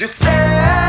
Just say